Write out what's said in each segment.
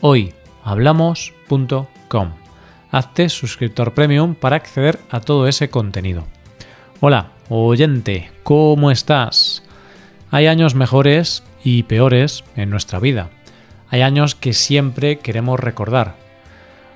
hoyhablamos.com. Hazte suscriptor premium para acceder a todo ese contenido. Hola, oyente, ¿cómo estás? Hay años mejores y peores en nuestra vida. Hay años que siempre queremos recordar.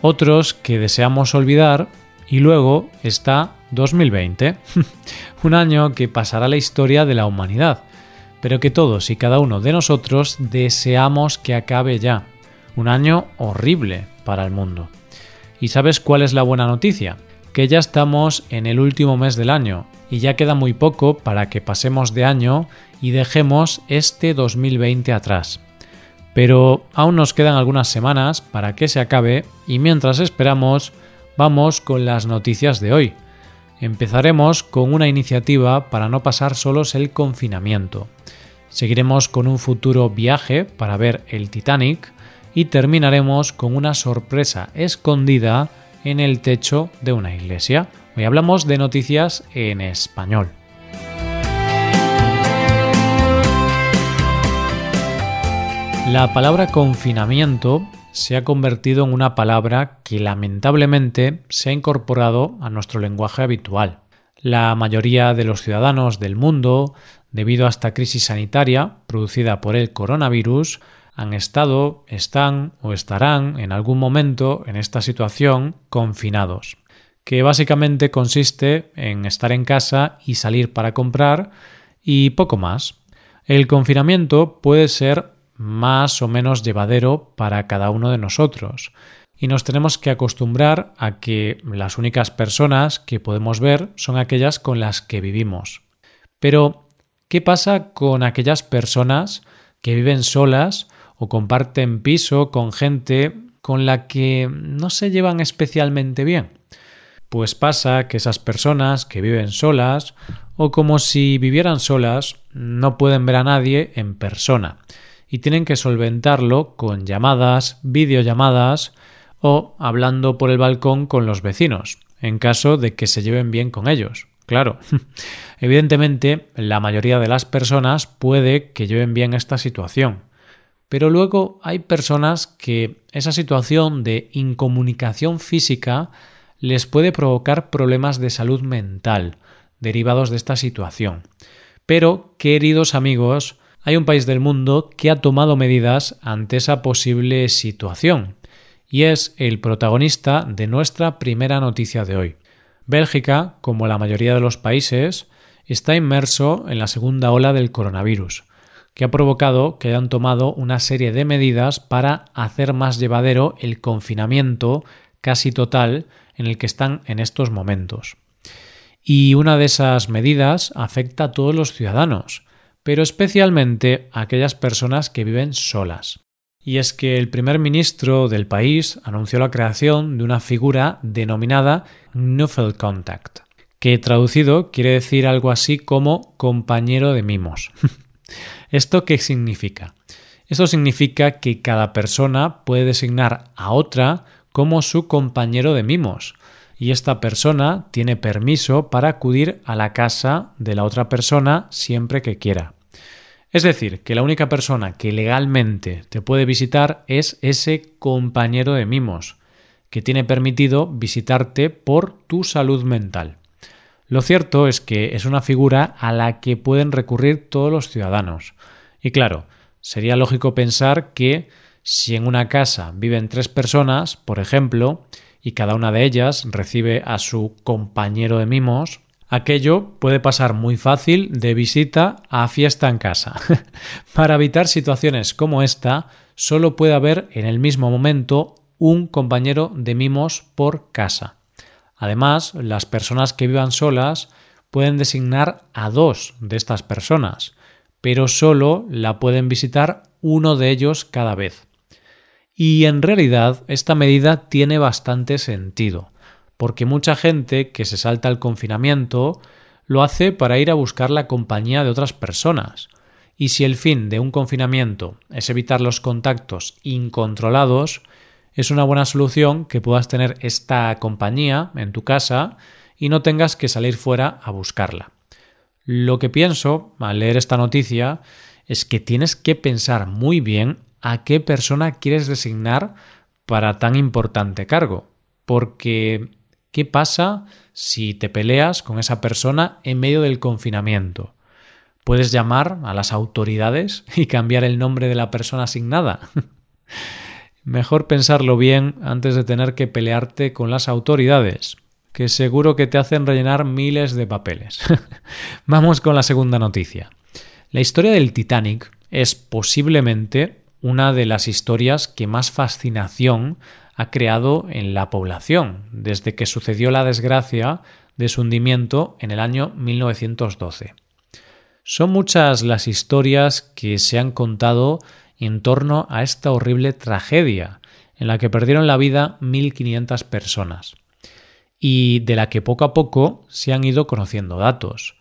Otros que deseamos olvidar y luego está 2020, un año que pasará la historia de la humanidad, pero que todos y cada uno de nosotros deseamos que acabe ya un año horrible para el mundo. ¿Y sabes cuál es la buena noticia? Que ya estamos en el último mes del año y ya queda muy poco para que pasemos de año y dejemos este 2020 atrás. Pero aún nos quedan algunas semanas para que se acabe y mientras esperamos vamos con las noticias de hoy. Empezaremos con una iniciativa para no pasar solos el confinamiento. Seguiremos con un futuro viaje para ver el Titanic y terminaremos con una sorpresa escondida en el techo de una iglesia. Hoy hablamos de noticias en español. La palabra confinamiento se ha convertido en una palabra que lamentablemente se ha incorporado a nuestro lenguaje habitual. La mayoría de los ciudadanos del mundo, debido a esta crisis sanitaria producida por el coronavirus, han estado, están o estarán en algún momento en esta situación confinados, que básicamente consiste en estar en casa y salir para comprar y poco más. El confinamiento puede ser más o menos llevadero para cada uno de nosotros y nos tenemos que acostumbrar a que las únicas personas que podemos ver son aquellas con las que vivimos. Pero, ¿qué pasa con aquellas personas que viven solas o comparten piso con gente con la que no se llevan especialmente bien. Pues pasa que esas personas que viven solas o como si vivieran solas no pueden ver a nadie en persona y tienen que solventarlo con llamadas, videollamadas o hablando por el balcón con los vecinos, en caso de que se lleven bien con ellos. Claro, evidentemente la mayoría de las personas puede que lleven bien esta situación, pero luego hay personas que esa situación de incomunicación física les puede provocar problemas de salud mental derivados de esta situación. Pero, queridos amigos, hay un país del mundo que ha tomado medidas ante esa posible situación, y es el protagonista de nuestra primera noticia de hoy. Bélgica, como la mayoría de los países, está inmerso en la segunda ola del coronavirus que ha provocado que hayan tomado una serie de medidas para hacer más llevadero el confinamiento casi total en el que están en estos momentos. Y una de esas medidas afecta a todos los ciudadanos, pero especialmente a aquellas personas que viven solas. Y es que el primer ministro del país anunció la creación de una figura denominada Contact, que traducido quiere decir algo así como compañero de mimos. ¿Esto qué significa? Esto significa que cada persona puede designar a otra como su compañero de mimos y esta persona tiene permiso para acudir a la casa de la otra persona siempre que quiera. Es decir, que la única persona que legalmente te puede visitar es ese compañero de mimos, que tiene permitido visitarte por tu salud mental. Lo cierto es que es una figura a la que pueden recurrir todos los ciudadanos. Y claro, sería lógico pensar que si en una casa viven tres personas, por ejemplo, y cada una de ellas recibe a su compañero de mimos, aquello puede pasar muy fácil de visita a fiesta en casa. Para evitar situaciones como esta, solo puede haber en el mismo momento un compañero de mimos por casa. Además, las personas que vivan solas pueden designar a dos de estas personas, pero solo la pueden visitar uno de ellos cada vez. Y en realidad esta medida tiene bastante sentido, porque mucha gente que se salta el confinamiento lo hace para ir a buscar la compañía de otras personas. Y si el fin de un confinamiento es evitar los contactos incontrolados, es una buena solución que puedas tener esta compañía en tu casa y no tengas que salir fuera a buscarla. Lo que pienso al leer esta noticia es que tienes que pensar muy bien a qué persona quieres designar para tan importante cargo. Porque, ¿qué pasa si te peleas con esa persona en medio del confinamiento? ¿Puedes llamar a las autoridades y cambiar el nombre de la persona asignada? Mejor pensarlo bien antes de tener que pelearte con las autoridades, que seguro que te hacen rellenar miles de papeles. Vamos con la segunda noticia. La historia del Titanic es posiblemente una de las historias que más fascinación ha creado en la población desde que sucedió la desgracia de su hundimiento en el año 1912. Son muchas las historias que se han contado en torno a esta horrible tragedia en la que perdieron la vida 1.500 personas y de la que poco a poco se han ido conociendo datos,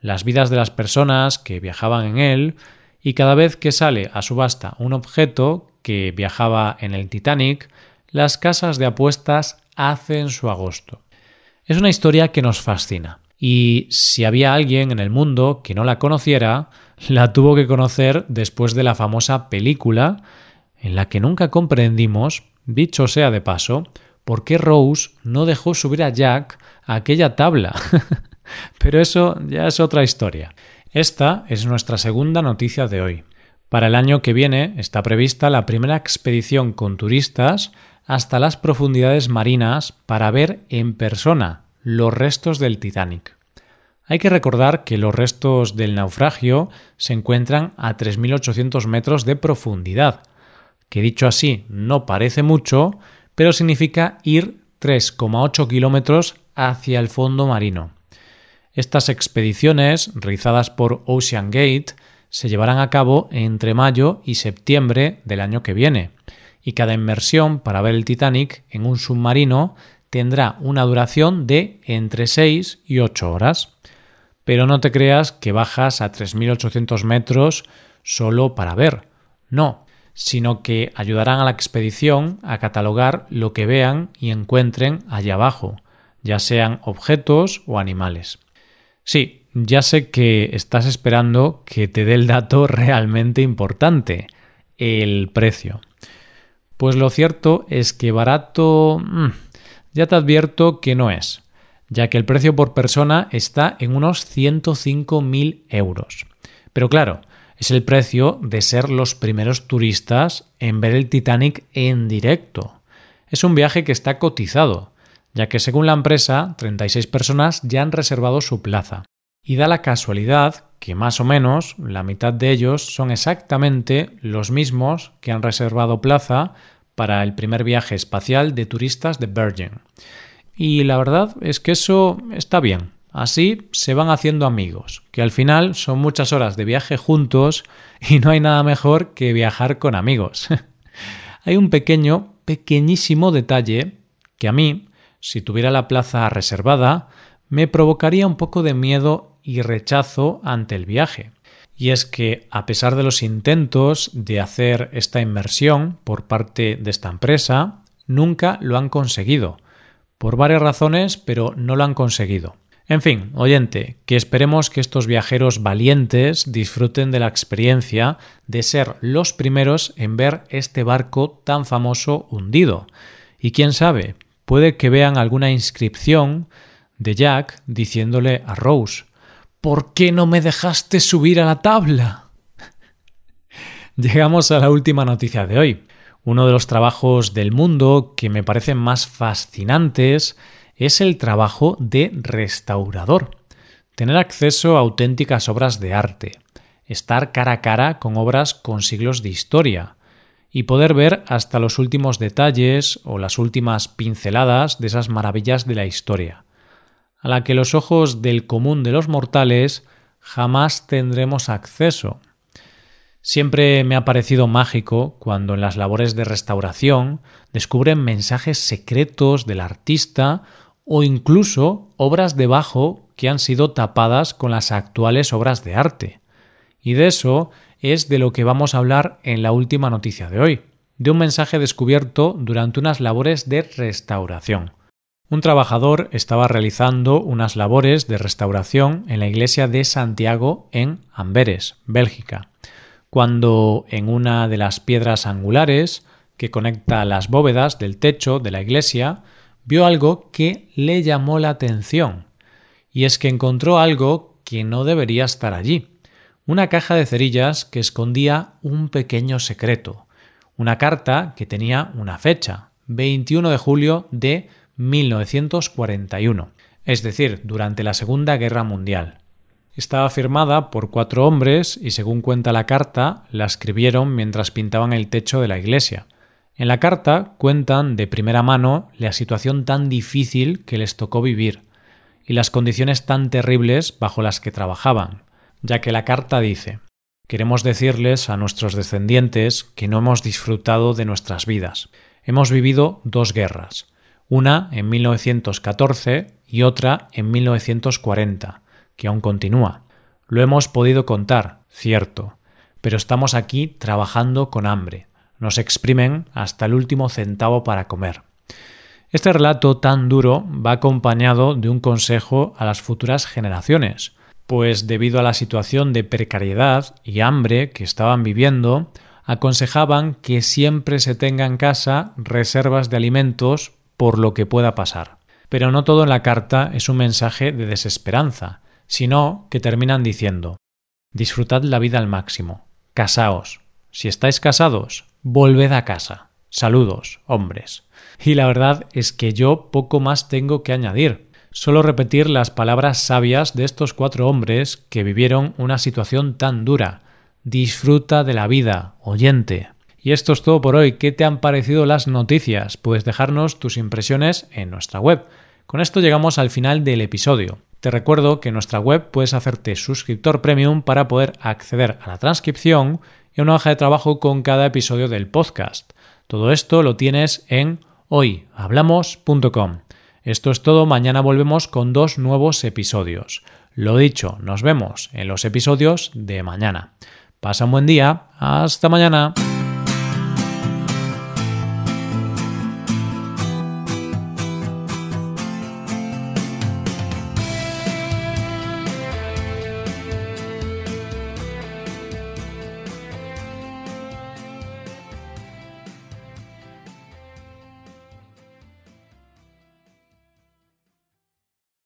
las vidas de las personas que viajaban en él y cada vez que sale a subasta un objeto que viajaba en el Titanic, las casas de apuestas hacen su agosto. Es una historia que nos fascina y si había alguien en el mundo que no la conociera, la tuvo que conocer después de la famosa película en la que nunca comprendimos, dicho sea de paso, por qué Rose no dejó subir a Jack a aquella tabla. Pero eso ya es otra historia. Esta es nuestra segunda noticia de hoy. Para el año que viene está prevista la primera expedición con turistas hasta las profundidades marinas para ver en persona los restos del Titanic. Hay que recordar que los restos del naufragio se encuentran a 3.800 metros de profundidad, que dicho así no parece mucho, pero significa ir 3,8 kilómetros hacia el fondo marino. Estas expediciones, realizadas por Ocean Gate, se llevarán a cabo entre mayo y septiembre del año que viene, y cada inmersión para ver el Titanic en un submarino tendrá una duración de entre 6 y 8 horas. Pero no te creas que bajas a 3.800 metros solo para ver. No, sino que ayudarán a la expedición a catalogar lo que vean y encuentren allá abajo, ya sean objetos o animales. Sí, ya sé que estás esperando que te dé el dato realmente importante, el precio. Pues lo cierto es que barato mm, ya te advierto que no es, ya que el precio por persona está en unos 105.000 euros. Pero claro, es el precio de ser los primeros turistas en ver el Titanic en directo. Es un viaje que está cotizado, ya que según la empresa, 36 personas ya han reservado su plaza. Y da la casualidad que más o menos la mitad de ellos son exactamente los mismos que han reservado plaza para el primer viaje espacial de turistas de Virgin. Y la verdad es que eso está bien. Así se van haciendo amigos, que al final son muchas horas de viaje juntos y no hay nada mejor que viajar con amigos. hay un pequeño, pequeñísimo detalle que a mí, si tuviera la plaza reservada, me provocaría un poco de miedo y rechazo ante el viaje. Y es que, a pesar de los intentos de hacer esta inversión por parte de esta empresa, nunca lo han conseguido. Por varias razones, pero no lo han conseguido. En fin, oyente, que esperemos que estos viajeros valientes disfruten de la experiencia de ser los primeros en ver este barco tan famoso hundido. Y quién sabe, puede que vean alguna inscripción de Jack diciéndole a Rose ¿Por qué no me dejaste subir a la tabla? Llegamos a la última noticia de hoy. Uno de los trabajos del mundo que me parecen más fascinantes es el trabajo de restaurador. Tener acceso a auténticas obras de arte, estar cara a cara con obras con siglos de historia y poder ver hasta los últimos detalles o las últimas pinceladas de esas maravillas de la historia a la que los ojos del común de los mortales jamás tendremos acceso. Siempre me ha parecido mágico cuando en las labores de restauración descubren mensajes secretos del artista o incluso obras debajo que han sido tapadas con las actuales obras de arte. Y de eso es de lo que vamos a hablar en la última noticia de hoy, de un mensaje descubierto durante unas labores de restauración. Un trabajador estaba realizando unas labores de restauración en la iglesia de Santiago en Amberes, Bélgica, cuando en una de las piedras angulares que conecta las bóvedas del techo de la iglesia vio algo que le llamó la atención, y es que encontró algo que no debería estar allí, una caja de cerillas que escondía un pequeño secreto, una carta que tenía una fecha, 21 de julio de 1941, es decir, durante la Segunda Guerra Mundial. Estaba firmada por cuatro hombres y según cuenta la carta, la escribieron mientras pintaban el techo de la iglesia. En la carta cuentan de primera mano la situación tan difícil que les tocó vivir y las condiciones tan terribles bajo las que trabajaban, ya que la carta dice Queremos decirles a nuestros descendientes que no hemos disfrutado de nuestras vidas. Hemos vivido dos guerras, una en 1914 y otra en 1940, que aún continúa. Lo hemos podido contar, cierto, pero estamos aquí trabajando con hambre. Nos exprimen hasta el último centavo para comer. Este relato tan duro va acompañado de un consejo a las futuras generaciones, pues debido a la situación de precariedad y hambre que estaban viviendo, aconsejaban que siempre se tenga en casa reservas de alimentos por lo que pueda pasar. Pero no todo en la carta es un mensaje de desesperanza, sino que terminan diciendo Disfrutad la vida al máximo, casaos, si estáis casados, volved a casa. Saludos, hombres. Y la verdad es que yo poco más tengo que añadir. Solo repetir las palabras sabias de estos cuatro hombres que vivieron una situación tan dura. Disfruta de la vida, oyente. Y esto es todo por hoy. ¿Qué te han parecido las noticias? Puedes dejarnos tus impresiones en nuestra web. Con esto llegamos al final del episodio. Te recuerdo que en nuestra web puedes hacerte suscriptor premium para poder acceder a la transcripción y a una hoja de trabajo con cada episodio del podcast. Todo esto lo tienes en hoyhablamos.com. Esto es todo, mañana volvemos con dos nuevos episodios. Lo dicho, nos vemos en los episodios de mañana. Pasa un buen día, hasta mañana.